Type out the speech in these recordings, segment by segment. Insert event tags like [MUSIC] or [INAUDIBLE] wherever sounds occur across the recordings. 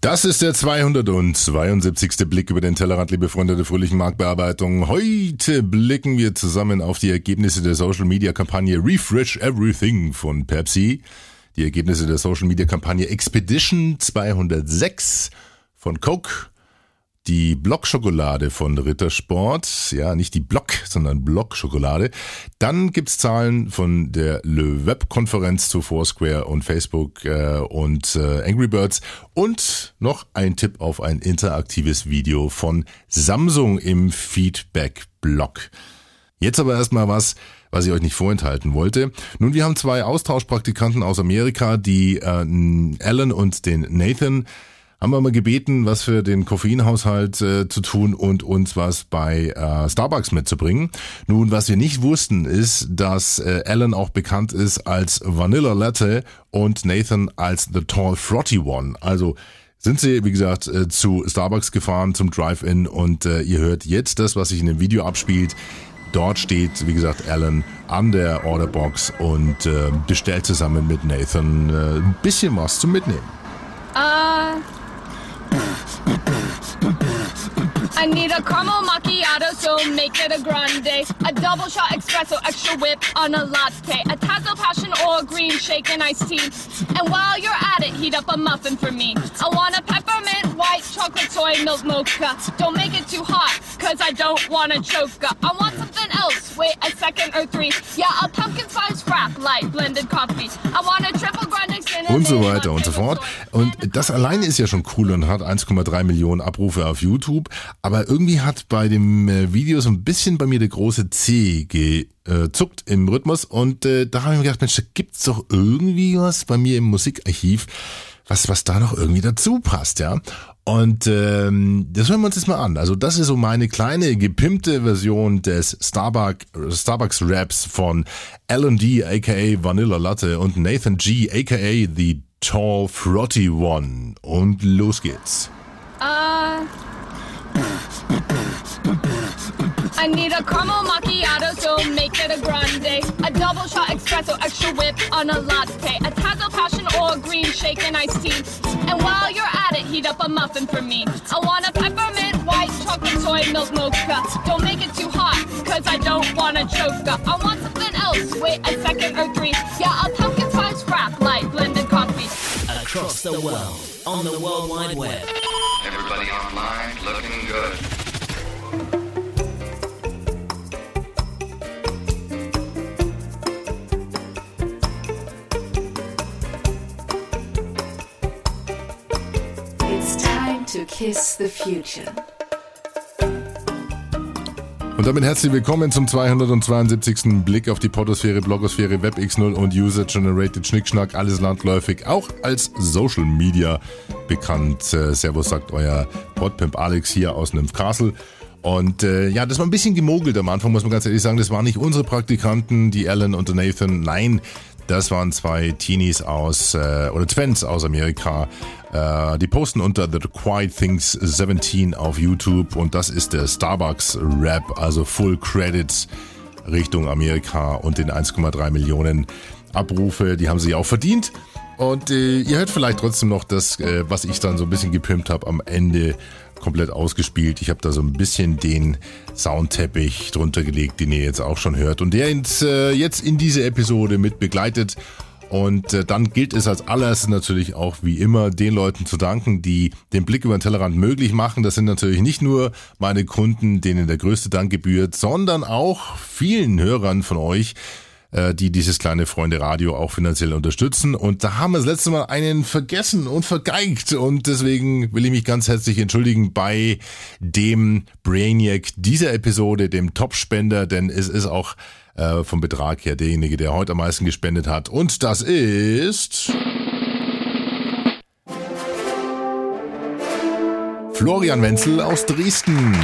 Das ist der 272. Blick über den Tellerrand, liebe Freunde der fröhlichen Marktbearbeitung. Heute blicken wir zusammen auf die Ergebnisse der Social Media Kampagne Refresh Everything von Pepsi, die Ergebnisse der Social Media Kampagne Expedition 206 von Coke die Blockschokolade von Rittersport, ja, nicht die Block, sondern Blockschokolade. Dann gibt's Zahlen von der Le Web-Konferenz zu Foursquare und Facebook äh, und äh, Angry Birds und noch ein Tipp auf ein interaktives Video von Samsung im Feedback-Blog. Jetzt aber erstmal was, was ich euch nicht vorenthalten wollte. Nun, wir haben zwei Austauschpraktikanten aus Amerika, die äh, Alan und den Nathan haben wir mal gebeten, was für den Koffeinhaushalt äh, zu tun und uns was bei äh, Starbucks mitzubringen. Nun, was wir nicht wussten, ist, dass äh, Alan auch bekannt ist als Vanilla Latte und Nathan als The Tall Frotty One. Also sind sie, wie gesagt, äh, zu Starbucks gefahren zum Drive-In und äh, ihr hört jetzt das, was sich in dem Video abspielt. Dort steht, wie gesagt, Alan an der Orderbox und äh, bestellt zusammen mit Nathan ein bisschen was zum Mitnehmen. Uh, I need a caramel macchiato, so make it a grande. A double shot espresso, extra whip on a latte. A tazo passion or a green shake and iced tea. And while you're at it, heat up a muffin for me. I want a peppermint white chocolate soy milk mocha. Don't make it too hot, cause I don't want to choke. I want something else, wait a second or three. Yeah, a pumpkin spice frap, light blended coffee. I want a triple grande und so weiter und so fort. Und das alleine ist ja schon cool und hat 1,3 Millionen Abrufe auf YouTube. Aber irgendwie hat bei dem äh, Video so ein bisschen bei mir der große C gezuckt im Rhythmus. Und äh, da habe ich mir gedacht, Mensch, da gibt's doch irgendwie was bei mir im Musikarchiv, was, was da noch irgendwie dazu passt, ja. Und ähm, das hören wir uns jetzt mal an. Also das ist so meine kleine gepimpte Version des Starbucks, Starbucks Raps von Alan D, aka Vanilla Latte und Nathan G, aka The Tall Frotty One. Und los geht's. Uh, I need a caramel macchiato, so make it a grande. A double shot espresso, extra whip on a latte. A tazo passion or green shake and iced tea. And while you're heat up a muffin for me. I want a peppermint white chocolate soy milk mocha. Don't make it too hot, cause I don't wanna choke. I want something else, wait a second or three. Yeah, a pumpkin spice frap, light blended coffee. Across the world, on the World Wide Web. Everybody online looking good. To kiss the future. Und damit herzlich willkommen zum 272. Blick auf die Podosphäre, Blogosphäre, WebX0 und User-Generated Schnickschnack, alles landläufig, auch als Social Media bekannt. Äh, Servus sagt euer Podpimp Alex hier aus Nymphcastle. Und äh, ja, das war ein bisschen gemogelt am Anfang, muss man ganz ehrlich sagen. Das waren nicht unsere Praktikanten, die Alan und Nathan. Nein, das waren zwei Teenies aus, äh, oder Twins aus Amerika. Äh, die posten unter The Quiet Things 17 auf YouTube und das ist der Starbucks Rap, also Full Credits Richtung Amerika und den 1,3 Millionen Abrufe, die haben sie auch verdient. Und äh, ihr hört vielleicht trotzdem noch das, äh, was ich dann so ein bisschen gepimpt habe am Ende komplett ausgespielt. Ich habe da so ein bisschen den Soundteppich drunter gelegt, den ihr jetzt auch schon hört und der ins, äh, jetzt in diese Episode mit begleitet. Und äh, dann gilt es als allererstes natürlich auch wie immer den Leuten zu danken, die den Blick über den Tellerrand möglich machen. Das sind natürlich nicht nur meine Kunden, denen der größte Dank gebührt, sondern auch vielen Hörern von euch, äh, die dieses kleine Freunde Radio auch finanziell unterstützen. Und da haben wir das letzte Mal einen vergessen und vergeigt. Und deswegen will ich mich ganz herzlich entschuldigen bei dem Brainiac dieser Episode, dem Topspender, denn es ist auch äh, vom Betrag her derjenige, der heute am meisten gespendet hat. Und das ist... Florian Wenzel aus Dresden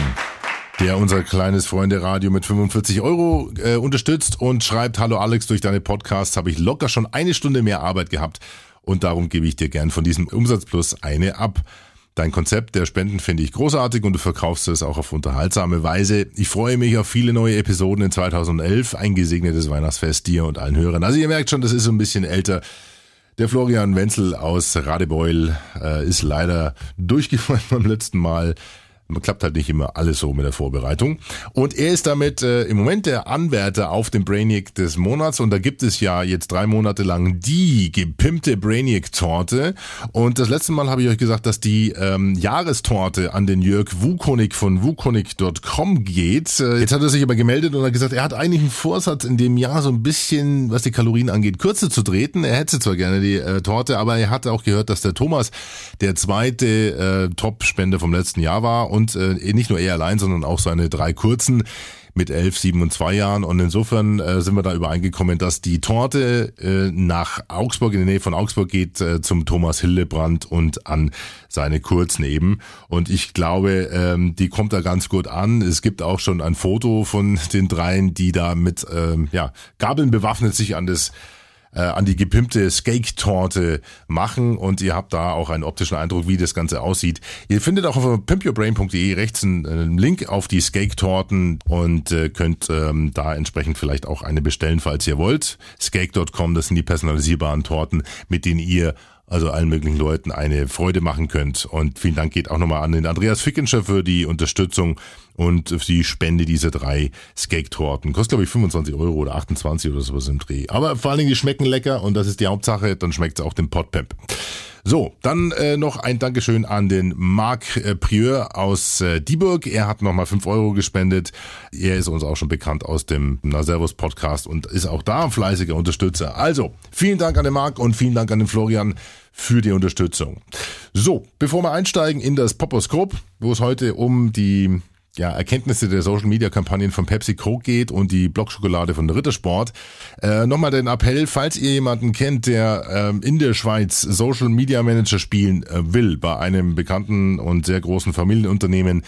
der unser kleines Freunde-Radio mit 45 Euro äh, unterstützt und schreibt, hallo Alex, durch deine Podcasts habe ich locker schon eine Stunde mehr Arbeit gehabt und darum gebe ich dir gern von diesem Umsatzplus eine ab. Dein Konzept der Spenden finde ich großartig und du verkaufst es auch auf unterhaltsame Weise. Ich freue mich auf viele neue Episoden in 2011. Ein gesegnetes Weihnachtsfest dir und allen Hörern. Also ihr merkt schon, das ist so ein bisschen älter. Der Florian Wenzel aus Radebeul äh, ist leider durchgefallen [LAUGHS] beim letzten Mal. Man klappt halt nicht immer alles so mit der Vorbereitung. Und er ist damit äh, im Moment der Anwärter auf dem Brainiac des Monats. Und da gibt es ja jetzt drei Monate lang die gepimpte Brainiac-Torte. Und das letzte Mal habe ich euch gesagt, dass die ähm, Jahrestorte an den Jörg Wukonik von wukonik.com geht. Äh, jetzt hat er sich aber gemeldet und hat gesagt, er hat eigentlich einen Vorsatz in dem Jahr so ein bisschen, was die Kalorien angeht, kürzer zu treten. Er hätte zwar gerne die äh, Torte, aber er hatte auch gehört, dass der Thomas der zweite äh, Top-Spender vom letzten Jahr war und äh, nicht nur er allein, sondern auch seine drei kurzen mit elf, sieben und zwei Jahren. Und insofern äh, sind wir da übereingekommen, dass die Torte äh, nach Augsburg, in der Nähe von Augsburg geht, äh, zum Thomas Hillebrand und an seine Kurzen eben. Und ich glaube, ähm, die kommt da ganz gut an. Es gibt auch schon ein Foto von den dreien, die da mit ähm, ja, Gabeln bewaffnet sich an das äh, an die gepimpte Skake-Torte machen und ihr habt da auch einen optischen Eindruck, wie das Ganze aussieht. Ihr findet auch auf pimpyourbrain.de rechts einen, einen, Link auf die Skake-Torten und äh, könnt ähm, da entsprechend vielleicht auch eine bestellen, falls ihr wollt. Skake.com, das sind die personalisierbaren Torten, mit denen ihr also allen möglichen Leuten eine Freude machen könnt. Und vielen Dank geht auch nochmal an den Andreas Fickenscher für die Unterstützung und die Spende dieser drei Skake-Torten. Kostet, glaube ich, 25 Euro oder 28 oder sowas im Dreh. Aber vor allen Dingen, die schmecken lecker und das ist die Hauptsache. Dann schmeckt es auch dem Potpep. So, dann äh, noch ein Dankeschön an den Marc äh, Prieur aus äh, Dieburg. Er hat nochmal fünf Euro gespendet. Er ist uns auch schon bekannt aus dem Na Servus Podcast und ist auch da ein fleißiger Unterstützer. Also, vielen Dank an den Marc und vielen Dank an den Florian für die Unterstützung. So, bevor wir einsteigen in das Poposkop, wo es heute um die ja, Erkenntnisse der Social Media Kampagnen von Pepsi Coke geht und die Blockschokolade von Rittersport. Äh, Nochmal den Appell, falls ihr jemanden kennt, der ähm, in der Schweiz Social Media Manager spielen äh, will, bei einem bekannten und sehr großen Familienunternehmen,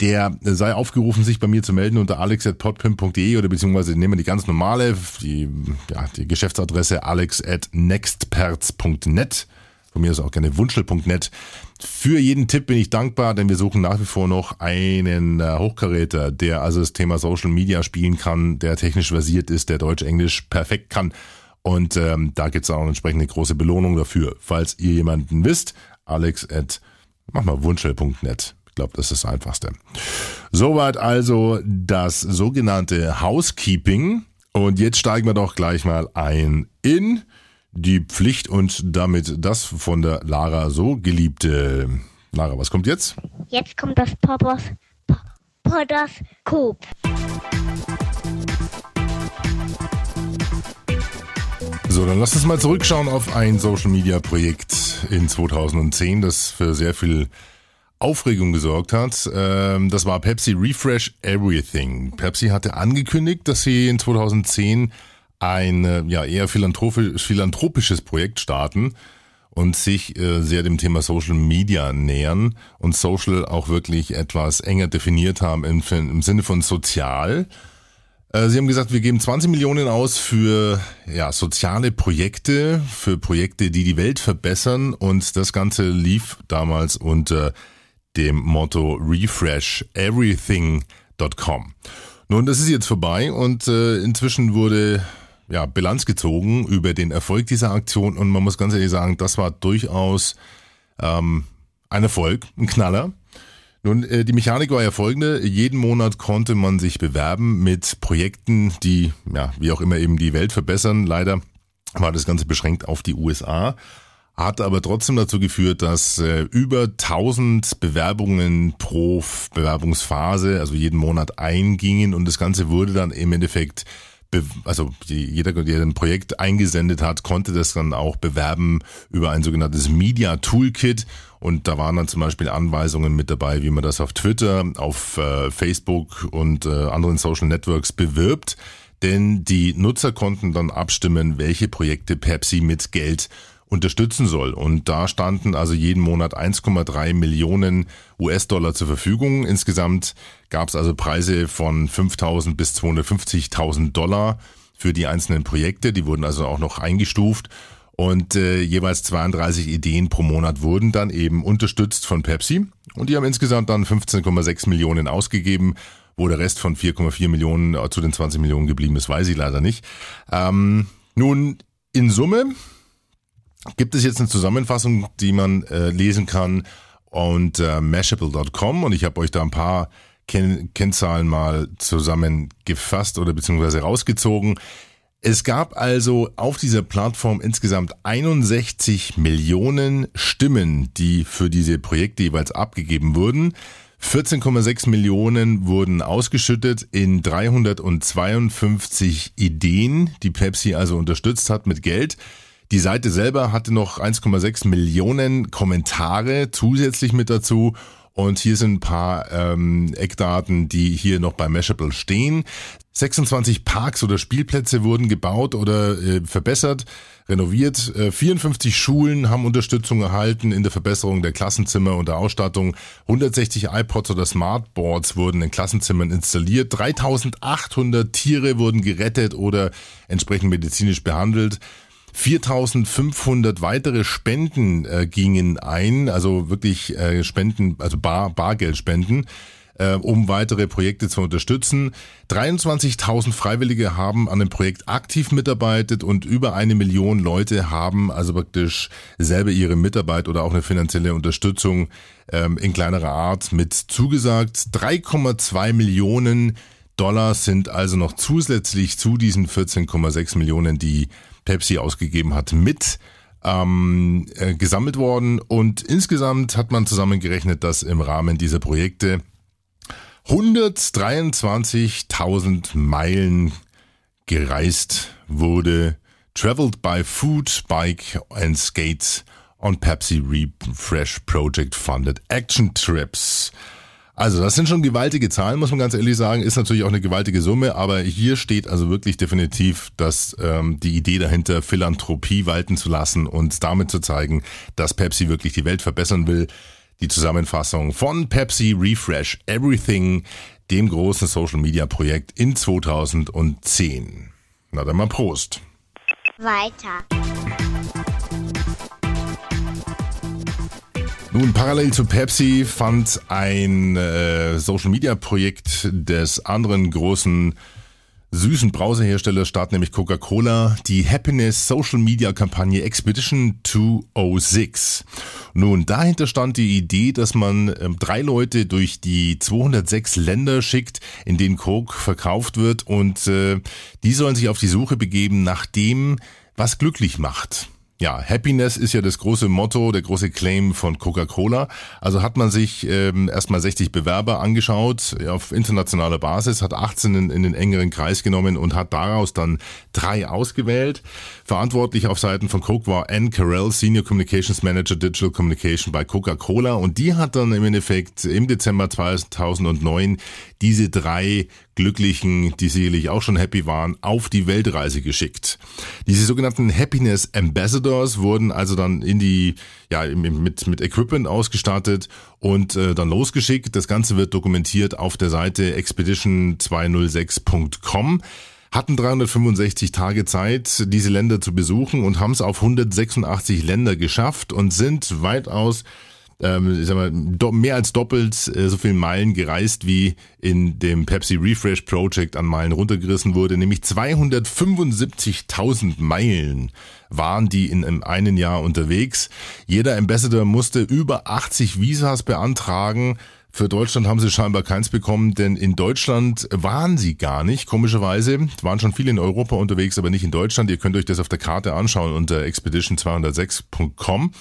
der sei aufgerufen, sich bei mir zu melden unter alex.podpim.de oder beziehungsweise nehmen wir die ganz normale, die, ja, die Geschäftsadresse alex at nextperz.net. Von mir ist auch gerne wunschel.net. Für jeden Tipp bin ich dankbar, denn wir suchen nach wie vor noch einen äh, Hochkaräter, der also das Thema Social Media spielen kann, der technisch versiert ist, der Deutsch-Englisch perfekt kann. Und ähm, da gibt's auch eine große Belohnung dafür. Falls ihr jemanden wisst, alex at mach mal wunschel.net. Ich glaube, das ist das Einfachste. Soweit also das sogenannte Housekeeping. Und jetzt steigen wir doch gleich mal ein in die Pflicht und damit das von der Lara so geliebte. Lara, was kommt jetzt? Jetzt kommt das Poppers Podoskop. So, dann lass uns mal zurückschauen auf ein Social Media Projekt in 2010, das für sehr viel Aufregung gesorgt hat. Ähm, das war Pepsi Refresh Everything. Pepsi hatte angekündigt, dass sie in 2010 ein äh, ja eher philanthropisch, philanthropisches Projekt starten und sich äh, sehr dem Thema Social Media nähern und Social auch wirklich etwas enger definiert haben im, im Sinne von sozial. Äh, sie haben gesagt, wir geben 20 Millionen aus für ja, soziale Projekte, für Projekte, die die Welt verbessern und das Ganze lief damals unter dem Motto Refresh Everything.com. Nun, das ist jetzt vorbei und äh, inzwischen wurde ja, Bilanz gezogen über den Erfolg dieser Aktion und man muss ganz ehrlich sagen, das war durchaus ähm, ein Erfolg, ein Knaller. Nun, äh, die Mechanik war ja folgende. Jeden Monat konnte man sich bewerben mit Projekten, die, ja, wie auch immer eben die Welt verbessern. Leider war das Ganze beschränkt auf die USA, hat aber trotzdem dazu geführt, dass äh, über 1000 Bewerbungen pro Bewerbungsphase, also jeden Monat eingingen und das Ganze wurde dann im Endeffekt also jeder, der ein Projekt eingesendet hat, konnte das dann auch bewerben über ein sogenanntes Media Toolkit. Und da waren dann zum Beispiel Anweisungen mit dabei, wie man das auf Twitter, auf äh, Facebook und äh, anderen Social Networks bewirbt. Denn die Nutzer konnten dann abstimmen, welche Projekte Pepsi mit Geld unterstützen soll. Und da standen also jeden Monat 1,3 Millionen US-Dollar zur Verfügung. Insgesamt gab es also Preise von 5.000 bis 250.000 Dollar für die einzelnen Projekte. Die wurden also auch noch eingestuft. Und äh, jeweils 32 Ideen pro Monat wurden dann eben unterstützt von Pepsi. Und die haben insgesamt dann 15,6 Millionen ausgegeben. Wo der Rest von 4,4 Millionen zu den 20 Millionen geblieben ist, weiß ich leider nicht. Ähm, nun, in Summe gibt es jetzt eine Zusammenfassung, die man äh, lesen kann und äh, mashable.com und ich habe euch da ein paar Ken Kennzahlen mal zusammengefasst oder beziehungsweise rausgezogen. Es gab also auf dieser Plattform insgesamt 61 Millionen Stimmen, die für diese Projekte jeweils abgegeben wurden. 14,6 Millionen wurden ausgeschüttet in 352 Ideen, die Pepsi also unterstützt hat mit Geld. Die Seite selber hatte noch 1,6 Millionen Kommentare zusätzlich mit dazu. Und hier sind ein paar ähm, Eckdaten, die hier noch bei Mashable stehen. 26 Parks oder Spielplätze wurden gebaut oder äh, verbessert, renoviert. Äh, 54 Schulen haben Unterstützung erhalten in der Verbesserung der Klassenzimmer und der Ausstattung. 160 iPods oder Smartboards wurden in Klassenzimmern installiert. 3800 Tiere wurden gerettet oder entsprechend medizinisch behandelt. 4500 weitere Spenden äh, gingen ein, also wirklich äh, Spenden, also Bar, Bargeldspenden, äh, um weitere Projekte zu unterstützen. 23.000 Freiwillige haben an dem Projekt aktiv mitarbeitet und über eine Million Leute haben also praktisch selber ihre Mitarbeit oder auch eine finanzielle Unterstützung ähm, in kleinerer Art mit zugesagt. 3,2 Millionen Dollar sind also noch zusätzlich zu diesen 14,6 Millionen, die Pepsi ausgegeben hat, mit ähm, äh, gesammelt worden. Und insgesamt hat man zusammengerechnet, dass im Rahmen dieser Projekte 123.000 Meilen gereist wurde, traveled by food, bike and skate on Pepsi Refresh Project funded action trips. Also das sind schon gewaltige Zahlen, muss man ganz ehrlich sagen. Ist natürlich auch eine gewaltige Summe, aber hier steht also wirklich definitiv, dass ähm, die Idee dahinter, Philanthropie walten zu lassen und damit zu zeigen, dass Pepsi wirklich die Welt verbessern will. Die Zusammenfassung von Pepsi Refresh Everything, dem großen Social Media Projekt in 2010. Na dann mal Prost. Weiter. Nun, parallel zu Pepsi fand ein äh, Social-Media-Projekt des anderen großen süßen Brauseherstellers statt, nämlich Coca-Cola, die Happiness Social Media Kampagne Expedition 206. Nun, dahinter stand die Idee, dass man ähm, drei Leute durch die 206 Länder schickt, in denen Coke verkauft wird und äh, die sollen sich auf die Suche begeben nach dem, was glücklich macht. Ja, Happiness ist ja das große Motto, der große Claim von Coca-Cola. Also hat man sich ähm, erstmal 60 Bewerber angeschaut auf internationaler Basis, hat 18 in, in, den engeren Kreis genommen und hat daraus dann drei ausgewählt. Verantwortlich auf Seiten von Coke war Ann Carell, Senior Communications Manager Digital Communication bei Coca-Cola und die hat dann im Endeffekt im Dezember 2009 diese drei Glücklichen, die sicherlich auch schon happy waren, auf die Weltreise geschickt. Diese sogenannten Happiness Ambassadors wurden also dann in die, ja, mit, mit Equipment ausgestattet und äh, dann losgeschickt. Das Ganze wird dokumentiert auf der Seite expedition206.com hatten 365 Tage Zeit, diese Länder zu besuchen und haben es auf 186 Länder geschafft und sind weitaus ähm, ich sag mal, mehr als doppelt äh, so viel Meilen gereist, wie in dem Pepsi Refresh Project an Meilen runtergerissen wurde, nämlich 275.000 Meilen waren die in einem Jahr unterwegs. Jeder Ambassador musste über 80 Visas beantragen. Für Deutschland haben sie scheinbar keins bekommen, denn in Deutschland waren sie gar nicht, komischerweise. Waren schon viele in Europa unterwegs, aber nicht in Deutschland. Ihr könnt euch das auf der Karte anschauen unter expedition206.com.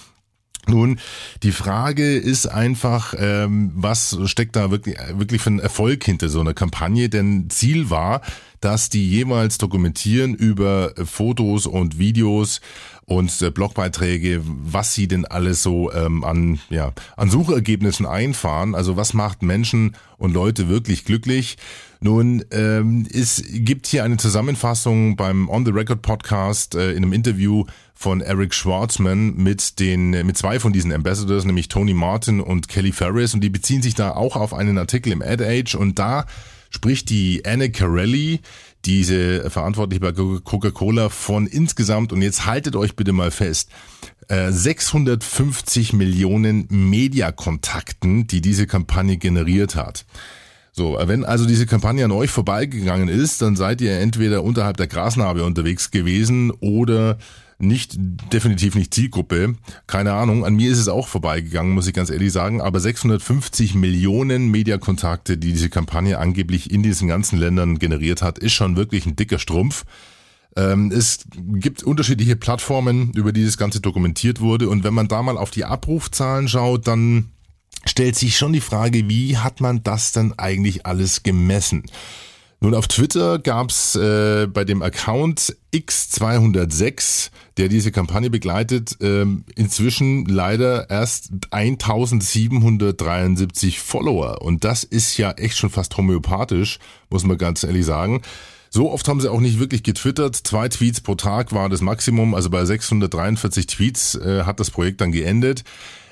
Nun, die Frage ist einfach, ähm, was steckt da wirklich, wirklich für ein Erfolg hinter so einer Kampagne? Denn Ziel war, dass die jeweils dokumentieren über Fotos und Videos und äh, Blogbeiträge, was sie denn alles so ähm, an, ja, an Suchergebnissen einfahren. Also was macht Menschen und Leute wirklich glücklich? Nun, ähm, es gibt hier eine Zusammenfassung beim On the Record Podcast äh, in einem Interview von Eric Schwartzman mit den mit zwei von diesen Ambassadors, nämlich Tony Martin und Kelly Ferris und die beziehen sich da auch auf einen Artikel im Ad Age und da spricht die Anne Carelli, diese verantwortlich bei Coca-Cola von insgesamt und jetzt haltet euch bitte mal fest, 650 äh, Millionen Mediakontakten, die diese Kampagne generiert hat. So, wenn also diese Kampagne an euch vorbeigegangen ist, dann seid ihr entweder unterhalb der Grasnarbe unterwegs gewesen oder nicht, definitiv nicht Zielgruppe. Keine Ahnung. An mir ist es auch vorbeigegangen, muss ich ganz ehrlich sagen. Aber 650 Millionen Mediakontakte, die diese Kampagne angeblich in diesen ganzen Ländern generiert hat, ist schon wirklich ein dicker Strumpf. Ähm, es gibt unterschiedliche Plattformen, über die das Ganze dokumentiert wurde. Und wenn man da mal auf die Abrufzahlen schaut, dann stellt sich schon die Frage, wie hat man das denn eigentlich alles gemessen? Nun, auf Twitter gab's äh, bei dem Account X206, der diese Kampagne begleitet, ähm, inzwischen leider erst 1773 Follower. Und das ist ja echt schon fast homöopathisch, muss man ganz ehrlich sagen. So oft haben sie auch nicht wirklich getwittert. Zwei Tweets pro Tag war das Maximum. Also bei 643 Tweets äh, hat das Projekt dann geendet.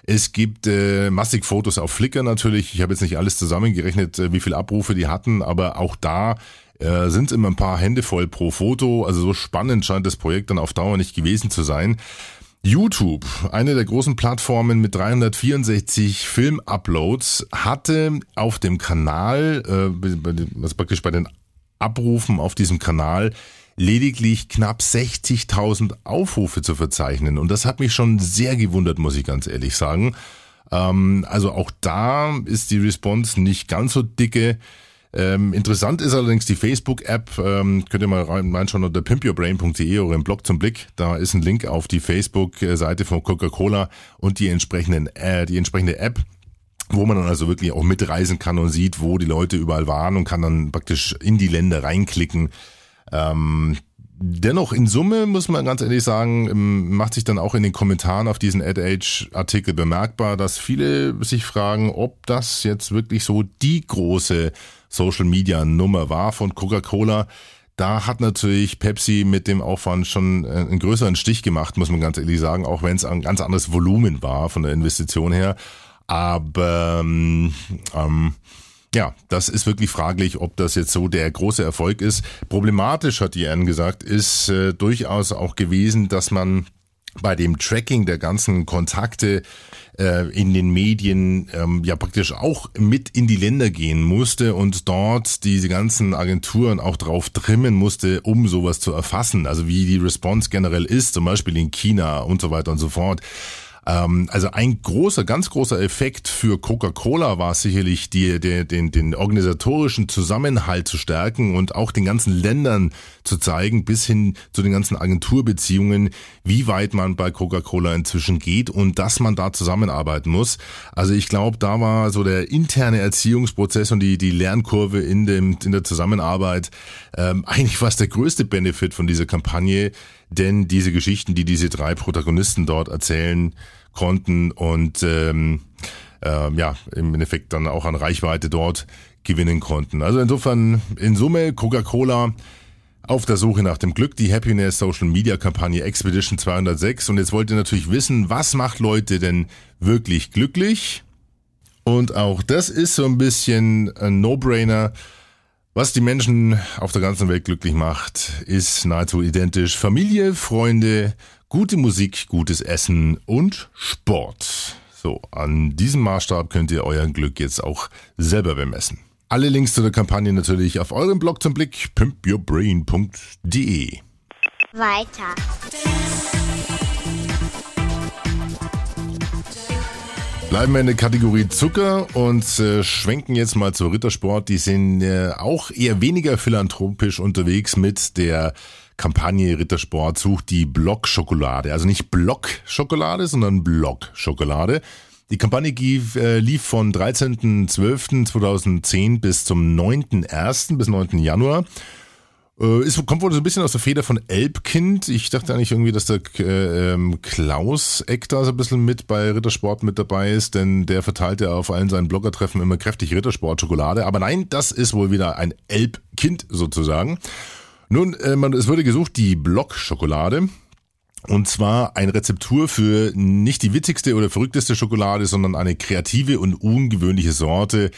Es gibt äh, massig Fotos auf Flickr natürlich. Ich habe jetzt nicht alles zusammengerechnet, äh, wie viele Abrufe die hatten, aber auch da äh, sind immer ein paar Hände voll pro Foto. Also so spannend scheint das Projekt dann auf Dauer nicht gewesen zu sein. YouTube, eine der großen Plattformen mit 364 Film-Uploads, hatte auf dem Kanal, äh, was praktisch bei den Abrufen auf diesem Kanal, lediglich knapp 60.000 Aufrufe zu verzeichnen. Und das hat mich schon sehr gewundert, muss ich ganz ehrlich sagen. Ähm, also auch da ist die Response nicht ganz so dicke. Ähm, interessant ist allerdings die Facebook-App. Ähm, könnt ihr mal reinschauen unter pimpyourbrain.de oder im Blog zum Blick. Da ist ein Link auf die Facebook-Seite von Coca-Cola und die entsprechenden, äh, die entsprechende App wo man dann also wirklich auch mitreisen kann und sieht, wo die Leute überall waren und kann dann praktisch in die Länder reinklicken. Ähm, dennoch in Summe muss man ganz ehrlich sagen, ähm, macht sich dann auch in den Kommentaren auf diesen AdAge-Artikel bemerkbar, dass viele sich fragen, ob das jetzt wirklich so die große Social-Media-Nummer war von Coca-Cola. Da hat natürlich Pepsi mit dem Aufwand schon äh, einen größeren Stich gemacht, muss man ganz ehrlich sagen, auch wenn es ein ganz anderes Volumen war von der Investition her. Aber ähm, ähm ja, das ist wirklich fraglich, ob das jetzt so der große Erfolg ist. Problematisch, hat Anne gesagt, ist äh, durchaus auch gewesen, dass man bei dem Tracking der ganzen Kontakte äh, in den Medien ähm, ja praktisch auch mit in die Länder gehen musste und dort diese ganzen Agenturen auch drauf trimmen musste, um sowas zu erfassen. Also wie die Response generell ist, zum Beispiel in China und so weiter und so fort. Ähm, also ein großer, ganz großer Effekt für Coca-Cola war sicherlich die, die, den, den organisatorischen Zusammenhalt zu stärken und auch den ganzen Ländern zu zeigen, bis hin zu den ganzen Agenturbeziehungen, wie weit man bei Coca-Cola inzwischen geht und dass man da zusammenarbeiten muss. Also ich glaube, da war so der interne Erziehungsprozess und die, die Lernkurve in, dem, in der Zusammenarbeit ähm, [LAUGHS] eigentlich fast der größte Benefit von dieser Kampagne, denn diese Geschichten, die diese drei Protagonisten dort erzählen konnten und ähm, äh, ja, im Endeffekt dann auch an Reichweite dort gewinnen konnten. Also insofern in Summe Coca-Cola auf der Suche nach dem Glück, die Happiness Social Media Kampagne Expedition 206 und jetzt wollt ihr natürlich wissen, was macht Leute denn wirklich glücklich? Und auch das ist so ein bisschen ein No-Brainer. Was die Menschen auf der ganzen Welt glücklich macht, ist nahezu identisch. Familie, Freunde, gute Musik, gutes Essen und Sport. So, an diesem Maßstab könnt ihr euer Glück jetzt auch selber bemessen. Alle Links zu der Kampagne natürlich auf eurem Blog zum Blick pimpyourbrain.de. Weiter. Bleiben wir in der Kategorie Zucker und äh, schwenken jetzt mal zu Rittersport. Die sind äh, auch eher weniger philanthropisch unterwegs mit der Kampagne Rittersport sucht die Block-Schokolade. Also nicht Block-Schokolade, sondern Block-Schokolade. Die Kampagne lief, äh, lief von 13.12.2010 bis zum 9.1. bis 9. Januar. Äh, ist, kommt wohl so ein bisschen aus der Feder von Elbkind. Ich dachte eigentlich irgendwie, dass der äh, Klaus Eck da so ein bisschen mit bei Rittersport mit dabei ist, denn der verteilt ja auf allen seinen Bloggertreffen immer kräftig Rittersport-Schokolade. Aber nein, das ist wohl wieder ein Elbkind sozusagen. Nun, äh, man, es wurde gesucht, die Block-Schokolade. Und zwar eine Rezeptur für nicht die witzigste oder verrückteste Schokolade, sondern eine kreative und ungewöhnliche Sorte,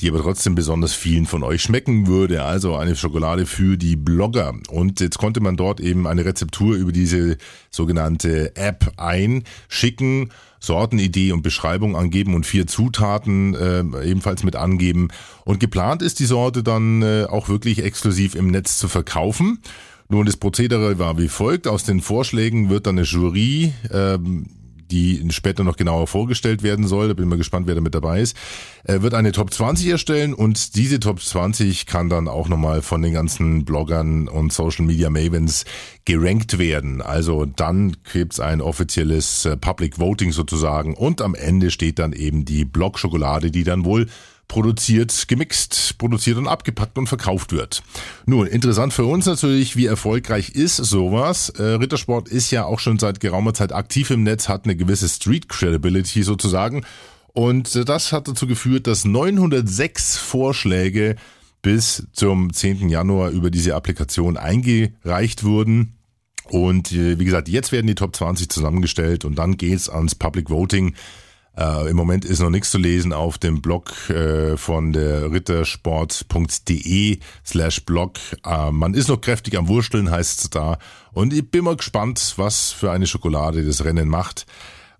die aber trotzdem besonders vielen von euch schmecken würde. Also eine Schokolade für die Blogger. Und jetzt konnte man dort eben eine Rezeptur über diese sogenannte App einschicken, Sortenidee und Beschreibung angeben und vier Zutaten äh, ebenfalls mit angeben. Und geplant ist die Sorte dann äh, auch wirklich exklusiv im Netz zu verkaufen. Nun, das Prozedere war wie folgt. Aus den Vorschlägen wird dann eine Jury, ähm, die später noch genauer vorgestellt werden soll, da bin ich mal gespannt, wer da mit dabei ist, äh, wird eine Top 20 erstellen und diese Top 20 kann dann auch nochmal von den ganzen Bloggern und Social Media Mavens gerankt werden. Also dann gibt's ein offizielles äh, Public Voting sozusagen und am Ende steht dann eben die Blog-Schokolade, die dann wohl produziert, gemixt, produziert und abgepackt und verkauft wird. Nun, interessant für uns natürlich, wie erfolgreich ist sowas. Äh, Rittersport ist ja auch schon seit geraumer Zeit aktiv im Netz, hat eine gewisse Street Credibility sozusagen. Und äh, das hat dazu geführt, dass 906 Vorschläge bis zum 10. Januar über diese Applikation eingereicht wurden. Und äh, wie gesagt, jetzt werden die Top 20 zusammengestellt und dann geht's ans Public Voting. Äh, Im Moment ist noch nichts zu lesen auf dem Blog äh, von der rittersport.de slash Blog. Äh, man ist noch kräftig am Wursteln, heißt es da. Und ich bin mal gespannt, was für eine Schokolade das Rennen macht.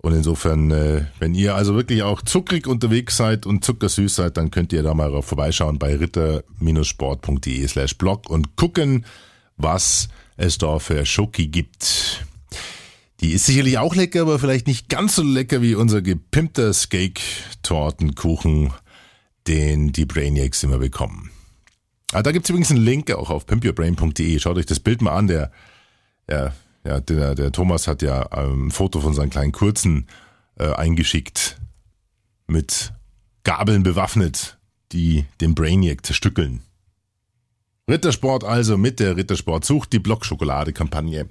Und insofern, äh, wenn ihr also wirklich auch zuckrig unterwegs seid und zuckersüß seid, dann könnt ihr da mal vorbeischauen bei ritter-sport.de slash Blog und gucken, was es da für Schoki gibt. Die ist sicherlich auch lecker, aber vielleicht nicht ganz so lecker wie unser gepimpter Steak-Tortenkuchen, den die Brainiacs immer bekommen. Ah, da gibt's übrigens einen Link auch auf pimpyourbrain.de. Schaut euch das Bild mal an. Der, ja, ja, der, der Thomas hat ja ähm, ein Foto von seinen kleinen Kurzen äh, eingeschickt mit Gabeln bewaffnet, die den Brainiac zerstückeln. Rittersport also mit der Rittersport sucht die Blockschokolade-Kampagne.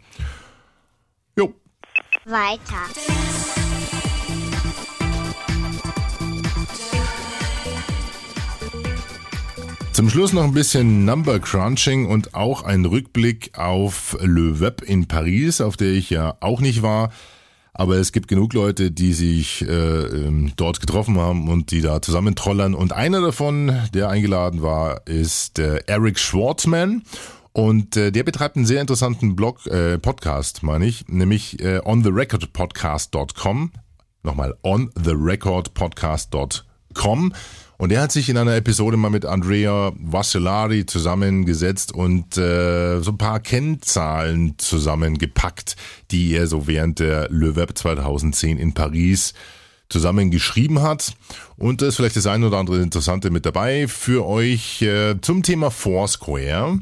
Weiter. Zum Schluss noch ein bisschen Number Crunching und auch ein Rückblick auf Le Web in Paris, auf der ich ja auch nicht war. Aber es gibt genug Leute, die sich äh, ähm, dort getroffen haben und die da zusammentrollern. Und einer davon, der eingeladen war, ist der Eric Schwartzman. Und äh, der betreibt einen sehr interessanten Blog, äh, Podcast, meine ich, nämlich äh, ontherecordpodcast.com. Nochmal, ontherecordpodcast.com. Und er hat sich in einer Episode mal mit Andrea Vassilari zusammengesetzt und äh, so ein paar Kennzahlen zusammengepackt, die er so während der Le Web 2010 in Paris zusammengeschrieben hat. Und da ist vielleicht das eine oder andere Interessante mit dabei für euch äh, zum Thema Foursquare.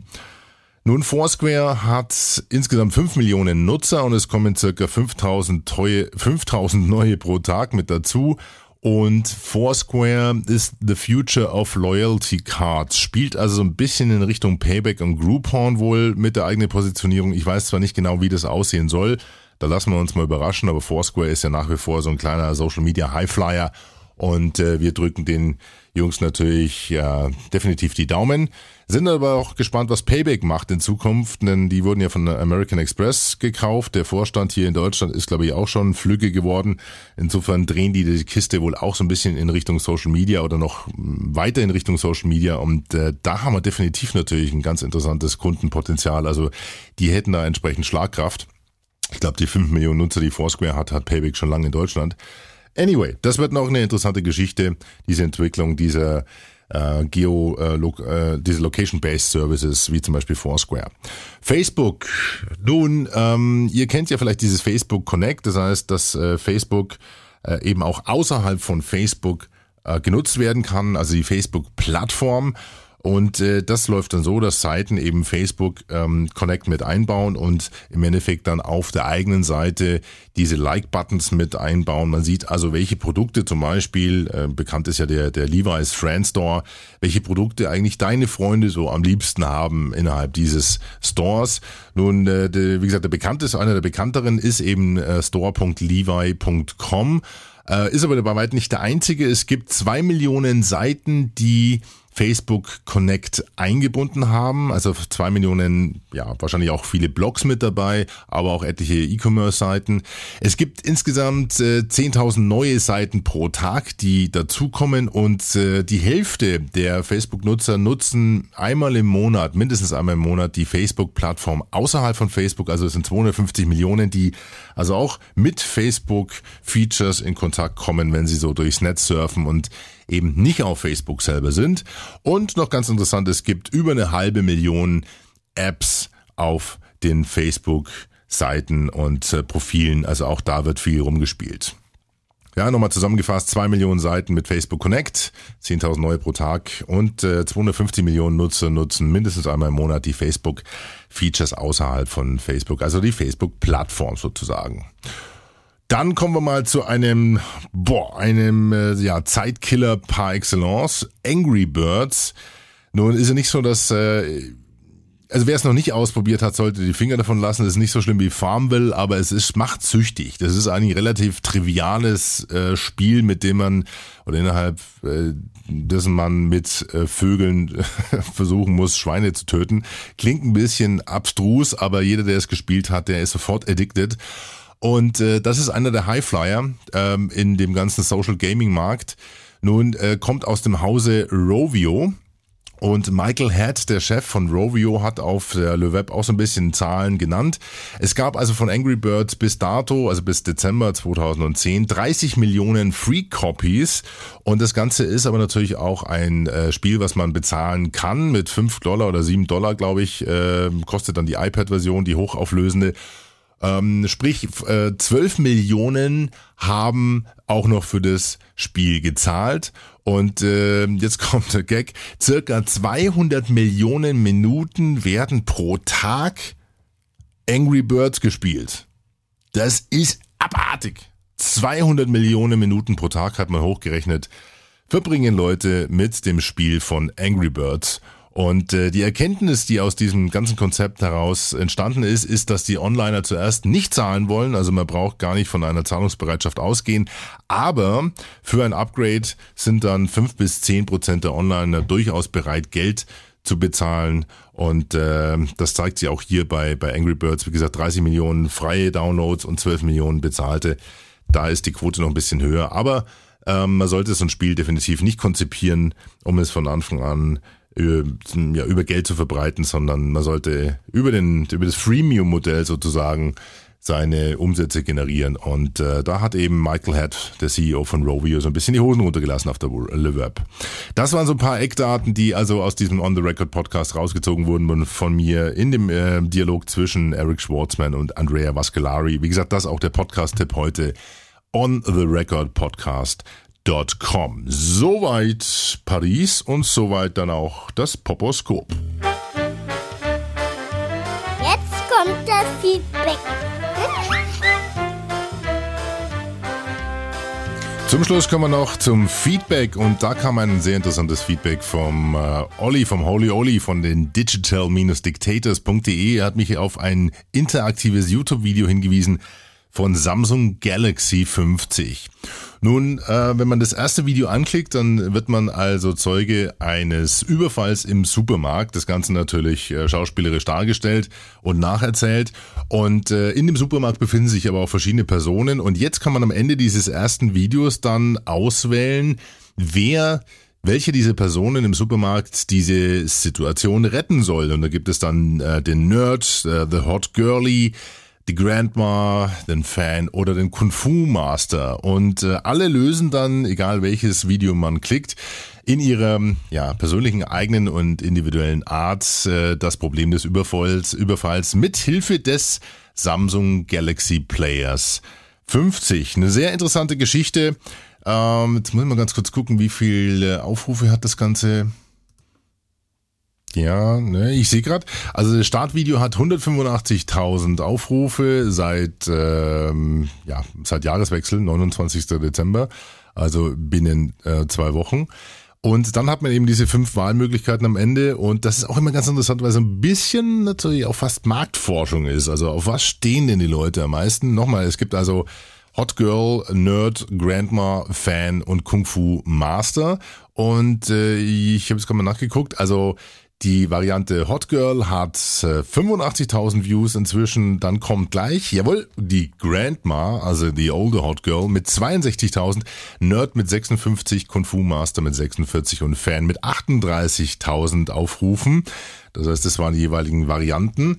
Nun, Foursquare hat insgesamt 5 Millionen Nutzer und es kommen circa 5000, 5000 neue pro Tag mit dazu. Und Foursquare ist the future of loyalty cards. Spielt also so ein bisschen in Richtung Payback und Groupon wohl mit der eigenen Positionierung. Ich weiß zwar nicht genau, wie das aussehen soll. Da lassen wir uns mal überraschen, aber Foursquare ist ja nach wie vor so ein kleiner Social Media Highflyer und äh, wir drücken den Jungs natürlich ja, definitiv die Daumen. Sind aber auch gespannt, was Payback macht in Zukunft, denn die wurden ja von American Express gekauft. Der Vorstand hier in Deutschland ist, glaube ich, auch schon flügge geworden. Insofern drehen die die Kiste wohl auch so ein bisschen in Richtung Social Media oder noch weiter in Richtung Social Media. Und äh, da haben wir definitiv natürlich ein ganz interessantes Kundenpotenzial. Also die hätten da entsprechend Schlagkraft. Ich glaube, die 5 Millionen Nutzer, die Foursquare hat, hat Payback schon lange in Deutschland. Anyway, das wird noch eine interessante Geschichte, diese Entwicklung dieser äh, Geo, äh, lo äh, diese Location-Based Services, wie zum Beispiel Foursquare. Facebook, nun, ähm, ihr kennt ja vielleicht dieses Facebook Connect, das heißt, dass äh, Facebook äh, eben auch außerhalb von Facebook äh, genutzt werden kann, also die Facebook-Plattform. Und äh, das läuft dann so, dass Seiten eben Facebook ähm, Connect mit einbauen und im Endeffekt dann auf der eigenen Seite diese Like-Buttons mit einbauen. Man sieht also, welche Produkte zum Beispiel, äh, bekannt ist ja der, der Levi's Friend Store, welche Produkte eigentlich deine Freunde so am liebsten haben innerhalb dieses Stores. Nun, äh, der, wie gesagt, der bekannteste, einer der bekannteren ist eben äh, store.levi.com. Äh, ist aber bei weitem nicht der einzige. Es gibt zwei Millionen Seiten, die Facebook Connect eingebunden haben. Also zwei Millionen, ja, wahrscheinlich auch viele Blogs mit dabei, aber auch etliche E-Commerce-Seiten. Es gibt insgesamt äh, 10.000 neue Seiten pro Tag, die dazukommen und äh, die Hälfte der Facebook-Nutzer nutzen einmal im Monat, mindestens einmal im Monat, die Facebook-Plattform außerhalb von Facebook. Also es sind 250 Millionen, die also auch mit Facebook-Features in Kontakt kommen, wenn sie so durchs Netz surfen und eben nicht auf Facebook selber sind. Und noch ganz interessant, es gibt über eine halbe Million Apps auf den Facebook-Seiten und äh, Profilen. Also auch da wird viel rumgespielt. Ja, nochmal zusammengefasst, zwei Millionen Seiten mit Facebook Connect, 10.000 neue pro Tag und äh, 250 Millionen Nutzer nutzen mindestens einmal im Monat die Facebook-Features außerhalb von Facebook, also die Facebook-Plattform sozusagen. Dann kommen wir mal zu einem, boah, einem äh, ja, Zeitkiller par excellence, Angry Birds. Nun ist ja nicht so, dass äh, also wer es noch nicht ausprobiert hat, sollte die Finger davon lassen. Das ist nicht so schlimm wie Farmville, aber es ist macht süchtig. Das ist eigentlich ein relativ triviales äh, Spiel, mit dem man oder innerhalb äh, dessen man mit äh, Vögeln [LAUGHS] versuchen muss, Schweine zu töten. Klingt ein bisschen abstrus, aber jeder, der es gespielt hat, der ist sofort addicted. Und äh, das ist einer der Highflyer ähm, in dem ganzen Social Gaming Markt. Nun äh, kommt aus dem Hause Rovio. Und Michael Head, der Chef von Rovio, hat auf der Le Web auch so ein bisschen Zahlen genannt. Es gab also von Angry Birds bis dato, also bis Dezember 2010, 30 Millionen Free Copies. Und das Ganze ist aber natürlich auch ein äh, Spiel, was man bezahlen kann. Mit 5 Dollar oder 7 Dollar, glaube ich, äh, kostet dann die iPad-Version, die hochauflösende. Ähm, sprich, äh, 12 Millionen haben auch noch für das Spiel gezahlt. Und äh, jetzt [LAUGHS] kommt der Gag. Circa 200 Millionen Minuten werden pro Tag Angry Birds gespielt. Das ist abartig. 200 Millionen Minuten pro Tag hat man hochgerechnet. Verbringen Leute mit dem Spiel von Angry Birds. Und äh, die Erkenntnis, die aus diesem ganzen Konzept heraus entstanden ist, ist, dass die Onliner zuerst nicht zahlen wollen. Also man braucht gar nicht von einer Zahlungsbereitschaft ausgehen. Aber für ein Upgrade sind dann fünf bis zehn Prozent der Onliner durchaus bereit, Geld zu bezahlen. Und äh, das zeigt sich auch hier bei, bei Angry Birds. Wie gesagt, 30 Millionen freie Downloads und 12 Millionen bezahlte. Da ist die Quote noch ein bisschen höher. Aber ähm, man sollte so ein Spiel definitiv nicht konzipieren, um es von Anfang an ja, über Geld zu verbreiten, sondern man sollte über, den, über das Freemium-Modell sozusagen seine Umsätze generieren. Und äh, da hat eben Michael Head, der CEO von Rovio, so ein bisschen die Hosen runtergelassen auf der Le Web. Das waren so ein paar Eckdaten, die also aus diesem On-the-Record-Podcast rausgezogen wurden von mir in dem äh, Dialog zwischen Eric Schwartzman und Andrea Vascalari. Wie gesagt, das auch der Podcast-Tipp heute. On the Record Podcast www.ftf.com. Soweit Paris und soweit dann auch das Poposkop. Jetzt kommt das Feedback. Zum Schluss kommen wir noch zum Feedback und da kam ein sehr interessantes Feedback vom äh, Olli, vom Holy Olli von den digital-dictators.de. Er hat mich auf ein interaktives YouTube-Video hingewiesen von Samsung Galaxy 50. Nun, äh, wenn man das erste Video anklickt, dann wird man also Zeuge eines Überfalls im Supermarkt. Das Ganze natürlich äh, schauspielerisch dargestellt und nacherzählt. Und äh, in dem Supermarkt befinden sich aber auch verschiedene Personen. Und jetzt kann man am Ende dieses ersten Videos dann auswählen, wer welche dieser Personen im Supermarkt diese Situation retten soll. Und da gibt es dann äh, den Nerd, äh, The Hot Girlie, die Grandma, den Fan oder den Kung Fu Master. Und äh, alle lösen dann, egal welches Video man klickt, in ihrer ja, persönlichen eigenen und individuellen Art äh, das Problem des Überfalls, Überfalls mit Hilfe des Samsung Galaxy Players 50. Eine sehr interessante Geschichte. Ähm, jetzt muss ich mal ganz kurz gucken, wie viele Aufrufe hat das Ganze. Ja, ne, ich sehe gerade. Also das Startvideo hat 185.000 Aufrufe seit ähm, ja seit Jahreswechsel 29. Dezember, also binnen äh, zwei Wochen. Und dann hat man eben diese fünf Wahlmöglichkeiten am Ende und das ist auch immer ganz interessant, weil so ein bisschen natürlich auch fast Marktforschung ist. Also auf was stehen denn die Leute am meisten? Nochmal, es gibt also Hot Girl, Nerd, Grandma, Fan und Kung Fu Master. Und äh, ich habe jetzt gerade mal nachgeguckt, also die Variante Hot Girl hat äh, 85.000 Views inzwischen. Dann kommt gleich, jawohl, die Grandma, also die older Hot Girl mit 62.000, Nerd mit 56, Kung Fu Master mit 46 und Fan mit 38.000 Aufrufen. Das heißt, das waren die jeweiligen Varianten.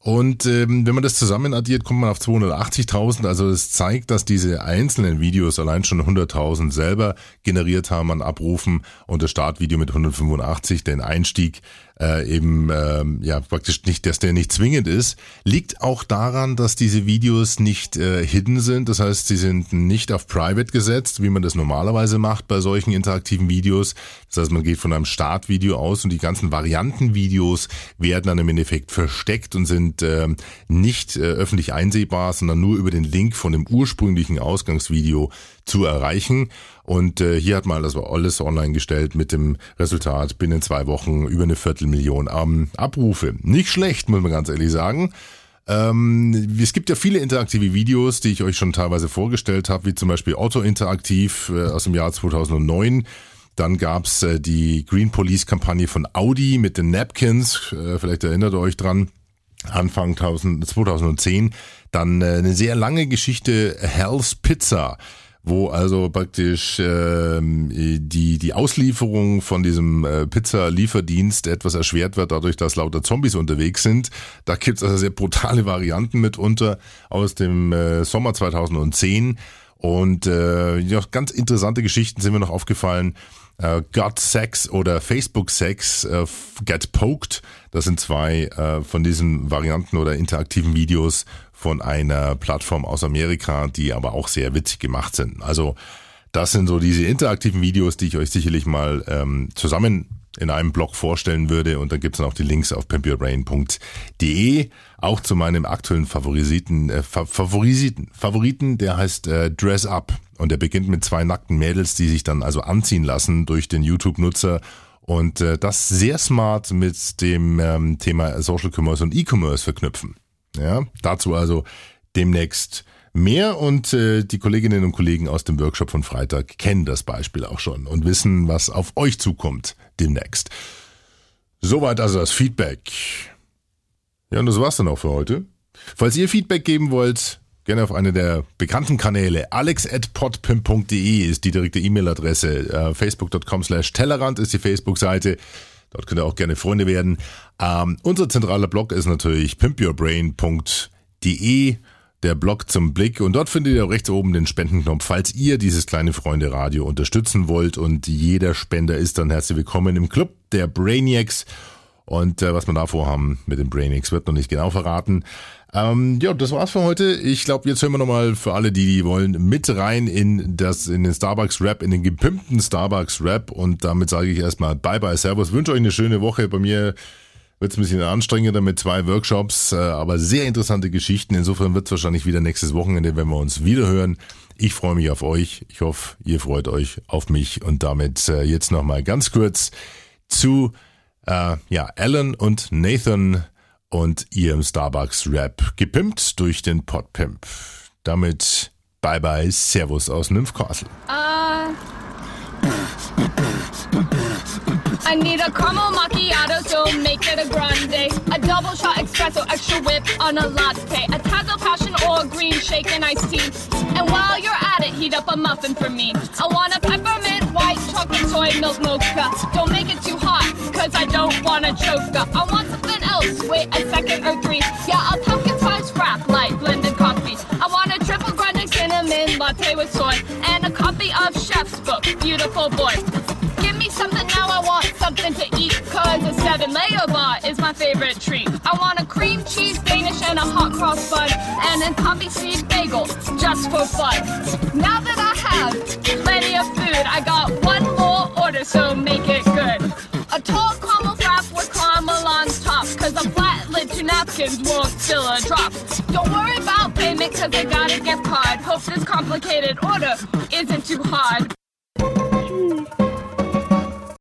Und ähm, wenn man das zusammen addiert, kommt man auf 280.000. Also es zeigt, dass diese einzelnen Videos allein schon 100.000 selber generiert haben an Abrufen und das Startvideo mit 185, den Einstieg äh, eben ähm, ja praktisch nicht, dass der nicht zwingend ist, liegt auch daran, dass diese Videos nicht äh, hidden sind. Das heißt, sie sind nicht auf Private gesetzt, wie man das normalerweise macht bei solchen interaktiven Videos. Das heißt, man geht von einem Startvideo aus und die ganzen Variantenvideos werden dann im Endeffekt versteckt und sind äh, nicht äh, öffentlich einsehbar, sondern nur über den Link von dem ursprünglichen Ausgangsvideo zu erreichen. Und äh, hier hat man das alles online gestellt mit dem Resultat binnen zwei Wochen über eine Viertelmillion ähm, Abrufe. Nicht schlecht, muss man ganz ehrlich sagen. Ähm, es gibt ja viele interaktive Videos, die ich euch schon teilweise vorgestellt habe, wie zum Beispiel Otto Interaktiv äh, aus dem Jahr 2009. Dann gab's äh, die Green Police Kampagne von Audi mit den Napkins, äh, vielleicht erinnert ihr euch dran. Anfang 2010. Dann äh, eine sehr lange Geschichte Hell's Pizza wo also praktisch äh, die, die Auslieferung von diesem äh, Pizza-Lieferdienst etwas erschwert wird, dadurch, dass lauter Zombies unterwegs sind. Da gibt's also sehr brutale Varianten mitunter aus dem äh, Sommer 2010. Und äh, ja, ganz interessante Geschichten sind mir noch aufgefallen. Äh, Got Sex oder Facebook Sex, äh, Get Poked. Das sind zwei äh, von diesen Varianten oder interaktiven Videos von einer Plattform aus Amerika, die aber auch sehr witzig gemacht sind. Also das sind so diese interaktiven Videos, die ich euch sicherlich mal ähm, zusammen in einem Blog vorstellen würde. Und da gibt's dann auch die Links auf pimpyourbrain.de. Auch zu meinem aktuellen Favorisiten, äh, Favorisiten, Favoriten, der heißt äh, Dress Up. Und der beginnt mit zwei nackten Mädels, die sich dann also anziehen lassen durch den YouTube-Nutzer. Und äh, das sehr smart mit dem ähm, Thema Social Commerce und E-Commerce verknüpfen. Ja, dazu also demnächst mehr und äh, die Kolleginnen und Kollegen aus dem Workshop von Freitag kennen das Beispiel auch schon und wissen, was auf euch zukommt demnächst. Soweit also das Feedback. Ja, und das war's dann auch für heute. Falls ihr Feedback geben wollt, gerne auf eine der bekannten Kanäle. alex.podpimp.de ist die direkte E-Mail-Adresse. Äh, Facebook.com slash Tellerrand ist die Facebook-Seite. Dort könnt ihr auch gerne Freunde werden. Ähm, unser zentraler Blog ist natürlich pimpyourbrain.de, der Blog zum Blick. Und dort findet ihr rechts oben den Spendenknopf, falls ihr dieses kleine Freunde-Radio unterstützen wollt. Und jeder Spender ist dann herzlich willkommen im Club der Brainiacs. Und äh, was wir da vorhaben mit den Brainiacs wird noch nicht genau verraten. Ähm, ja, das war's für heute. Ich glaube, jetzt hören wir nochmal für alle, die, die wollen, mit rein in das, in den Starbucks Rap, in den gepimpten Starbucks Rap. Und damit sage ich erstmal Bye bye, Servus. Wünsche euch eine schöne Woche. Bei mir wird es ein bisschen anstrengender mit zwei Workshops, äh, aber sehr interessante Geschichten. Insofern wird es wahrscheinlich wieder nächstes Wochenende, wenn wir uns wieder hören. Ich freue mich auf euch. Ich hoffe, ihr freut euch auf mich. Und damit äh, jetzt nochmal ganz kurz zu äh, ja, Alan und Nathan und ihrem Starbucks Rap gepimpt durch den Podpimp. Damit bye bye, Servus aus Nymphcastle. Uh, I need a caramel macchiato, so make it a grande. A double shot espresso, extra whip on a latte. A tazo passion or green shake and iced tea. And while you're at it, heat up a muffin for me. I want a peppermint white chocolate soy milk mocha. Don't make it too hot, cause I don't want to choke up. I want something else, wait a second or three. Yeah, a pumpkin spice frap, light blended coffee. I want a triple grande cinnamon latte with soy. And a copy of Chef's Book, Beautiful Boy. Give me something something to eat. Cause a seven layer bar is my favorite treat. I want a cream cheese Danish and a hot cross bun. And a poppy seed bagel, just for fun. Now that I have plenty of food, I got one more order, so make it good. A tall caramel wrap with caramel on top. Cause a flat lid to napkins won't spill a drop. Don't worry about payment, cause I got a gift card. Hope this complicated order